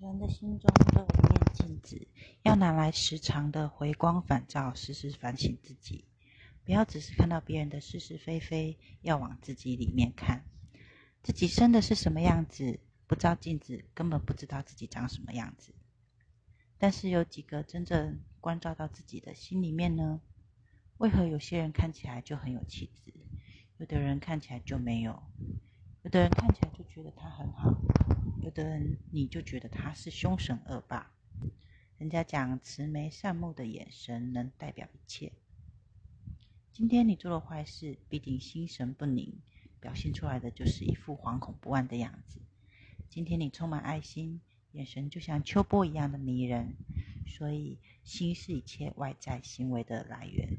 人的心中都有一面镜子，要拿来时常的回光返照，时时反省自己。不要只是看到别人的是是非非，要往自己里面看。自己生的是什么样子，不照镜子根本不知道自己长什么样子。但是有几个真正关照到自己的心里面呢？为何有些人看起来就很有气质，有的人看起来就没有？有的人看起来就觉得他很好。你就觉得他是凶神恶霸，人家讲慈眉善目的眼神能代表一切。今天你做了坏事，必定心神不宁，表现出来的就是一副惶恐不安的样子。今天你充满爱心，眼神就像秋波一样的迷人，所以心是一切外在行为的来源。